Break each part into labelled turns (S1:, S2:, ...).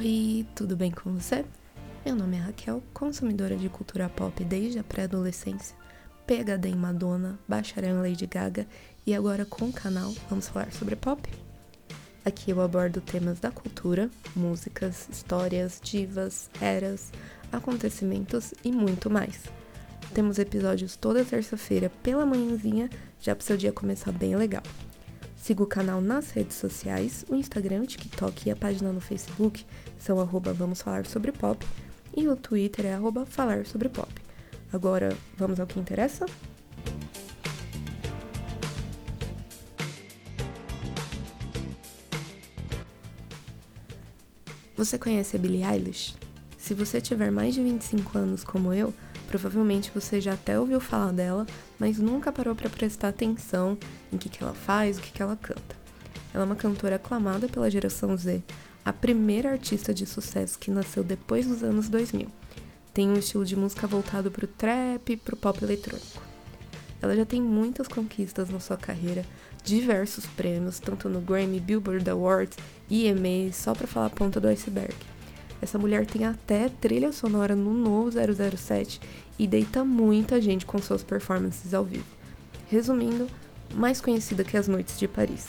S1: Oi, tudo bem com você? Meu nome é Raquel, consumidora de cultura pop desde a pré-adolescência, PhD em Madonna, bacharel em Lady Gaga e agora com o canal vamos falar sobre pop. Aqui eu abordo temas da cultura, músicas, histórias, divas, eras, acontecimentos e muito mais. Temos episódios toda terça-feira pela manhãzinha, já para o seu dia começar bem legal. Siga o canal nas redes sociais, o Instagram, o TikTok e a página no Facebook são arroba Vamos Falar Sobre Pop e o Twitter é arroba Falar Sobre Pop. Agora, vamos ao que interessa? Você conhece a Billie Eilish? Se você tiver mais de 25 anos como eu, Provavelmente você já até ouviu falar dela, mas nunca parou para prestar atenção em que, que ela faz, o que, que ela canta. Ela é uma cantora aclamada pela geração Z, a primeira artista de sucesso que nasceu depois dos anos 2000. Tem um estilo de música voltado para o trap e para o pop eletrônico. Ela já tem muitas conquistas na sua carreira, diversos prêmios, tanto no Grammy, Billboard Awards e EMA, só para falar a ponta do iceberg. Essa mulher tem até trilha sonora no novo 007 e deita muita gente com suas performances ao vivo. Resumindo, mais conhecida que as Noites de Paris.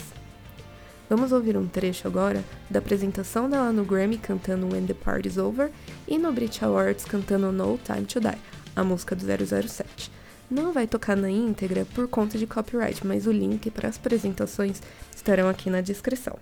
S1: Vamos ouvir um trecho agora da apresentação dela no Grammy cantando When the Party's Over e no Brit Awards cantando No Time to Die, a música do 007. Não vai tocar na íntegra por conta de copyright, mas o link para as apresentações estarão aqui na descrição.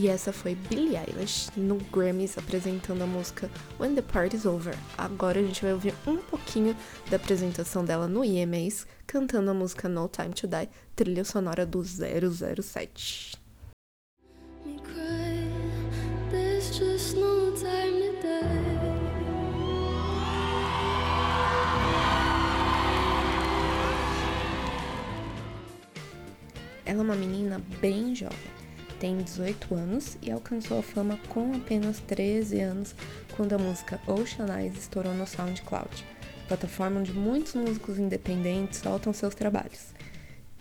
S1: E essa foi Billie Eilish no Grammys apresentando a música When the Party's Over. Agora a gente vai ouvir um pouquinho da apresentação dela no EMAs cantando a música No Time to Die, trilha sonora do 007. Ela é uma menina bem jovem tem 18 anos e alcançou a fama com apenas 13 anos quando a música Ocean Eyes estourou no SoundCloud, plataforma onde muitos músicos independentes soltam seus trabalhos.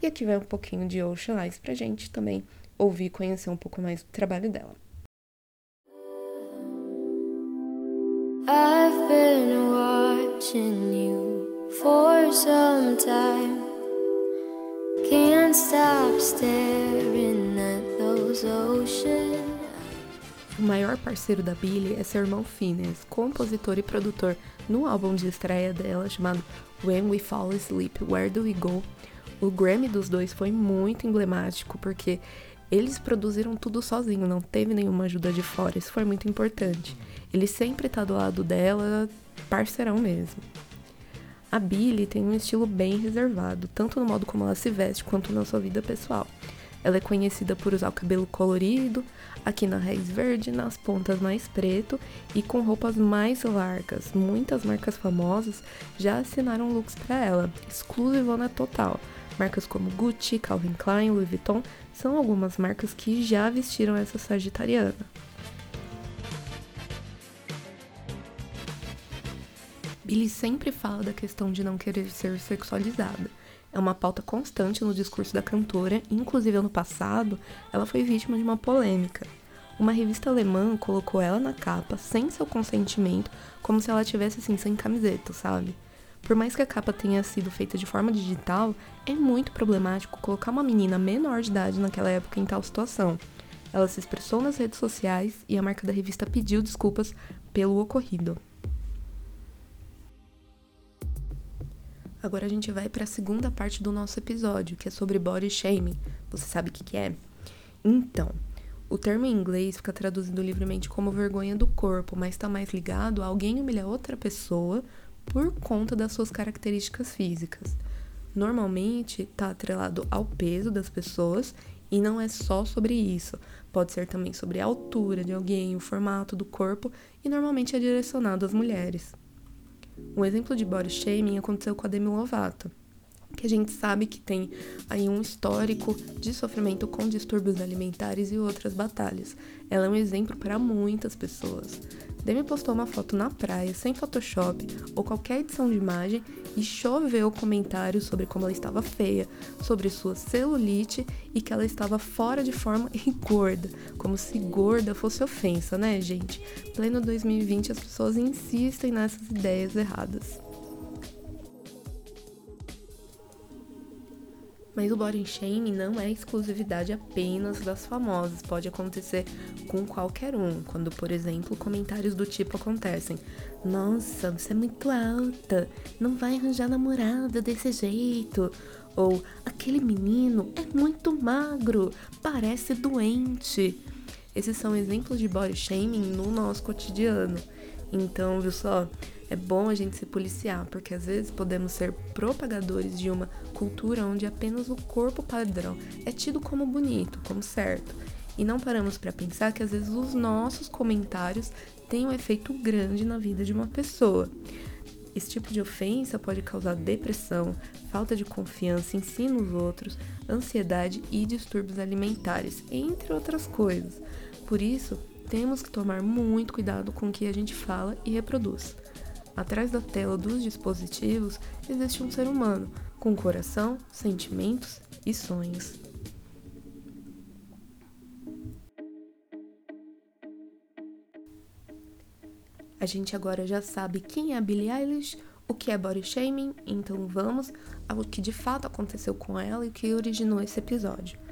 S1: E aqui vai um pouquinho de Ocean Eyes pra gente também ouvir e conhecer um pouco mais do trabalho dela. I've been watching you for some time. Can't stop staring at o maior parceiro da Billie é seu irmão Phineas, compositor e produtor no álbum de estreia dela chamado When We Fall Asleep, Where Do We Go? O Grammy dos dois foi muito emblemático porque eles produziram tudo sozinho, não teve nenhuma ajuda de fora, isso foi muito importante. Ele sempre tá do lado dela, parceirão mesmo. A Billie tem um estilo bem reservado, tanto no modo como ela se veste quanto na sua vida pessoal. Ela é conhecida por usar o cabelo colorido, aqui na raiz verde, nas pontas mais preto e com roupas mais largas. Muitas marcas famosas já assinaram looks para ela, exclusivona total. Marcas como Gucci, Calvin Klein, Louis Vuitton são algumas marcas que já vestiram essa sagitariana. Billy sempre fala da questão de não querer ser sexualizada é uma pauta constante no discurso da cantora, inclusive ano passado, ela foi vítima de uma polêmica. Uma revista alemã colocou ela na capa sem seu consentimento, como se ela tivesse assim sem camiseta, sabe? Por mais que a capa tenha sido feita de forma digital, é muito problemático colocar uma menina menor de idade naquela época em tal situação. Ela se expressou nas redes sociais e a marca da revista pediu desculpas pelo ocorrido. Agora a gente vai para a segunda parte do nosso episódio, que é sobre body shaming. Você sabe o que, que é? Então, o termo em inglês fica traduzido livremente como vergonha do corpo, mas está mais ligado a alguém humilhar outra pessoa por conta das suas características físicas. Normalmente está atrelado ao peso das pessoas e não é só sobre isso. Pode ser também sobre a altura de alguém, o formato do corpo e normalmente é direcionado às mulheres. Um exemplo de body shaming aconteceu com a Demi Lovato. que a gente sabe que tem aí um histórico de sofrimento com distúrbios alimentares e outras batalhas. Ela é um exemplo para muitas pessoas. Demi postou uma foto na praia, sem Photoshop ou qualquer edição de imagem, e choveu comentários sobre como ela estava feia, sobre sua celulite e que ela estava fora de forma e gorda. Como se gorda fosse ofensa, né, gente? Pleno 2020 as pessoas insistem nessas ideias erradas. Mas o body shaming não é exclusividade apenas das famosas, pode acontecer com qualquer um. Quando, por exemplo, comentários do tipo acontecem: Nossa, você é muito alta, não vai arranjar namorada desse jeito. Ou aquele menino é muito magro, parece doente. Esses são exemplos de body shaming no nosso cotidiano. Então, viu só? É bom a gente se policiar, porque às vezes podemos ser propagadores de uma cultura onde apenas o corpo padrão é tido como bonito, como certo. E não paramos para pensar que às vezes os nossos comentários têm um efeito grande na vida de uma pessoa. Esse tipo de ofensa pode causar depressão, falta de confiança em si nos outros, ansiedade e distúrbios alimentares, entre outras coisas. Por isso, temos que tomar muito cuidado com o que a gente fala e reproduz. Atrás da tela dos dispositivos existe um ser humano com coração, sentimentos e sonhos. A gente agora já sabe quem é a Billie Eilish, o que é body shaming, então vamos ao que de fato aconteceu com ela e o que originou esse episódio.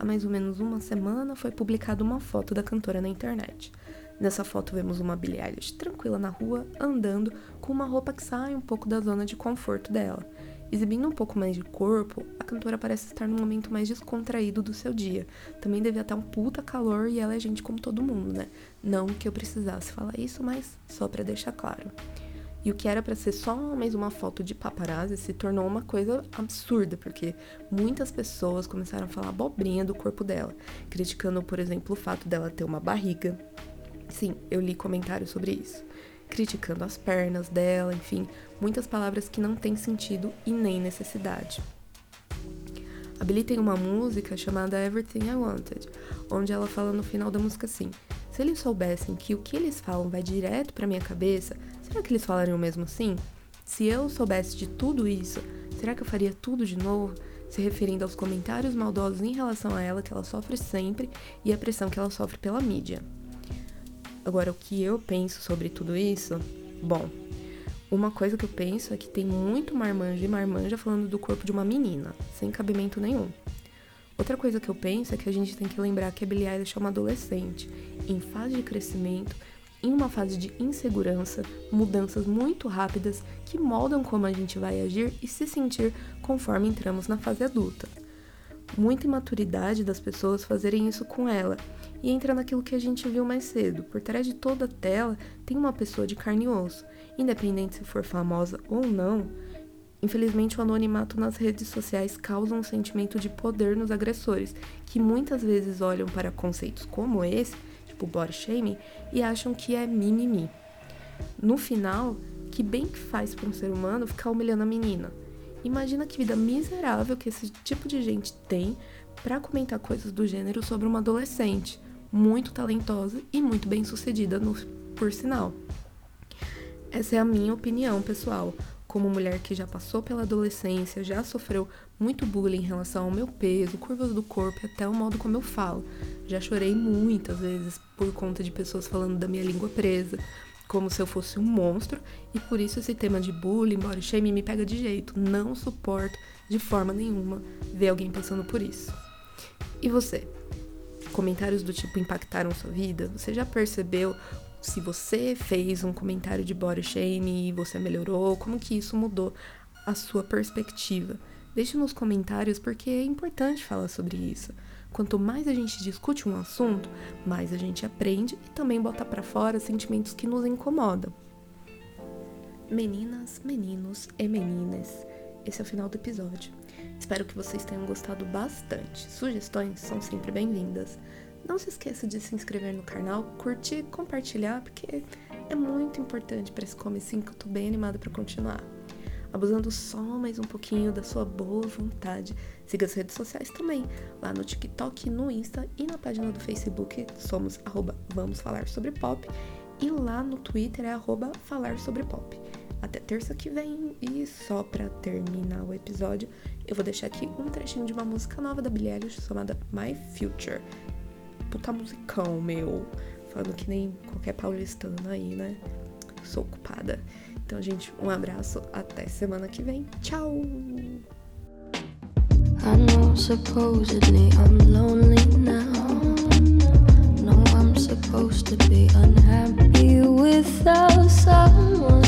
S1: Há mais ou menos uma semana foi publicada uma foto da cantora na internet. Nessa foto vemos uma Billie Eilish tranquila na rua, andando com uma roupa que sai um pouco da zona de conforto dela. Exibindo um pouco mais de corpo, a cantora parece estar num momento mais descontraído do seu dia. Também devia estar um puta calor e ela é gente como todo mundo, né? Não que eu precisasse falar isso, mas só para deixar claro. E o que era para ser só mais uma foto de paparazzi se tornou uma coisa absurda, porque muitas pessoas começaram a falar abobrinha do corpo dela, criticando, por exemplo, o fato dela ter uma barriga. Sim, eu li comentários sobre isso. Criticando as pernas dela, enfim, muitas palavras que não têm sentido e nem necessidade. A Billie tem uma música chamada Everything I Wanted, onde ela fala no final da música assim: Se eles soubessem que o que eles falam vai direto para minha cabeça, Será que eles falariam mesmo assim? Se eu soubesse de tudo isso, será que eu faria tudo de novo? Se referindo aos comentários maldosos em relação a ela que ela sofre sempre e a pressão que ela sofre pela mídia. Agora, o que eu penso sobre tudo isso? Bom, uma coisa que eu penso é que tem muito marmanja e marmanja falando do corpo de uma menina, sem cabimento nenhum. Outra coisa que eu penso é que a gente tem que lembrar que a Billie Eilish é uma adolescente, em fase de crescimento em uma fase de insegurança, mudanças muito rápidas que moldam como a gente vai agir e se sentir conforme entramos na fase adulta. Muita imaturidade das pessoas fazerem isso com ela, e entra naquilo que a gente viu mais cedo. Por trás de toda a tela tem uma pessoa de carne e osso, independente se for famosa ou não. Infelizmente, o anonimato nas redes sociais causa um sentimento de poder nos agressores, que muitas vezes olham para conceitos como esse tipo body shaming, e acham que é mimimi. No final, que bem que faz para um ser humano ficar humilhando a menina? Imagina que vida miserável que esse tipo de gente tem para comentar coisas do gênero sobre uma adolescente, muito talentosa e muito bem sucedida, no, por sinal. Essa é a minha opinião pessoal como mulher que já passou pela adolescência, já sofreu muito bullying em relação ao meu peso, curvas do corpo e até o modo como eu falo. Já chorei muitas vezes por conta de pessoas falando da minha língua presa, como se eu fosse um monstro, e por isso esse tema de bullying, body shaming me pega de jeito. Não suporto de forma nenhuma ver alguém passando por isso. E você? Comentários do tipo impactaram sua vida? Você já percebeu se você fez um comentário de body shame e você melhorou, como que isso mudou a sua perspectiva. Deixe nos comentários porque é importante falar sobre isso. Quanto mais a gente discute um assunto, mais a gente aprende e também bota para fora sentimentos que nos incomodam. Meninas, meninos e meninas, esse é o final do episódio. Espero que vocês tenham gostado bastante. Sugestões são sempre bem-vindas. Não se esqueça de se inscrever no canal, curtir, compartilhar, porque é muito importante para esse comecinho que eu tô bem animada para continuar. abusando só mais um pouquinho da sua boa vontade. Siga as redes sociais também, lá no TikTok, no Insta e na página do Facebook, somos arroba Vamos Falar Sobre Pop. E lá no Twitter é arroba Falar Sobre Pop. Até terça que vem. E só pra terminar o episódio, eu vou deixar aqui um trechinho de uma música nova da Billie Eilish chamada My Future puta musicão, meu. Falando que nem qualquer paulistano aí, né? Sou ocupada. Então, gente, um abraço. Até semana que vem. Tchau! I know supposedly I'm lonely now. No, I'm supposed to be unhappy without someone.